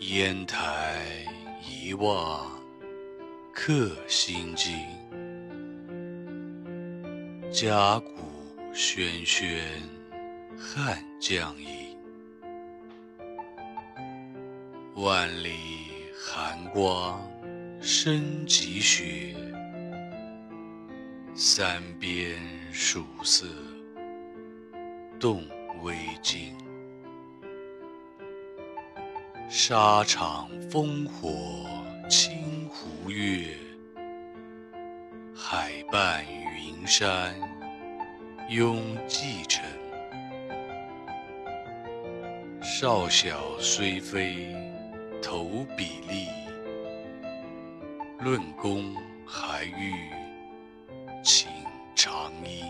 烟台一望客心惊，甲鼓喧喧汉将音。万里寒光生积雪，三边曙色动微惊。沙场烽火清胡月，海半云山拥继承。少小虽非投笔吏。论功还欲请长缨。